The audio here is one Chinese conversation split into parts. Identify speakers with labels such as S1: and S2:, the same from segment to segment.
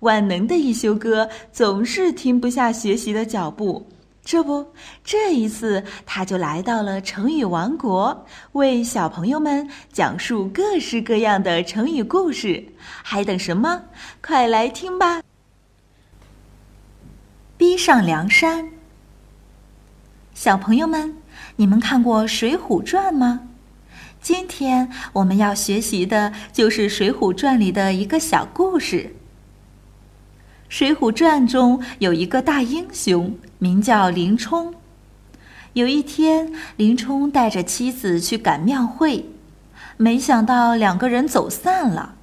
S1: 万能的一休哥总是停不下学习的脚步。这不，这一次他就来到了成语王国，为小朋友们讲述各式各样的成语故事。还等什么？快来听吧！逼上梁山。小朋友们，你们看过《水浒传》吗？今天我们要学习的就是《水浒传》里的一个小故事。《水浒传》中有一个大英雄，名叫林冲。有一天，林冲带着妻子去赶庙会，没想到两个人走散了。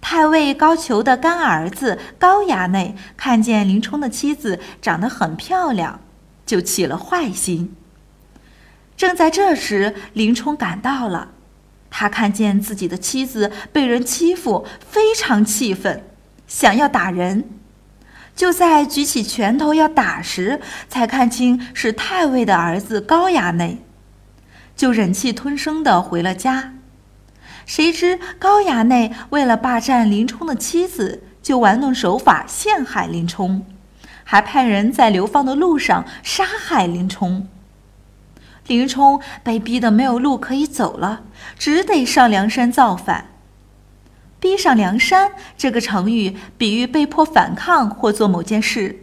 S1: 太尉高俅的干儿子高衙内看见林冲的妻子长得很漂亮，就起了坏心。正在这时，林冲赶到了，他看见自己的妻子被人欺负，非常气愤。想要打人，就在举起拳头要打时，才看清是太尉的儿子高衙内，就忍气吞声的回了家。谁知高衙内为了霸占林冲的妻子，就玩弄手法陷害林冲，还派人在流放的路上杀害林冲。林冲被逼得没有路可以走了，只得上梁山造反。逼上梁山这个成语比喻被迫反抗或做某件事。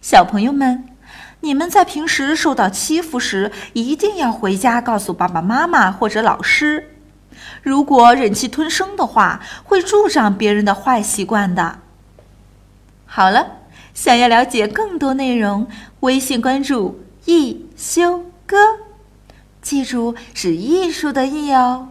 S1: 小朋友们，你们在平时受到欺负时，一定要回家告诉爸爸妈妈或者老师。如果忍气吞声的话，会助长别人的坏习惯的。好了，想要了解更多内容，微信关注“易修哥”，记住是艺术的“艺”哦。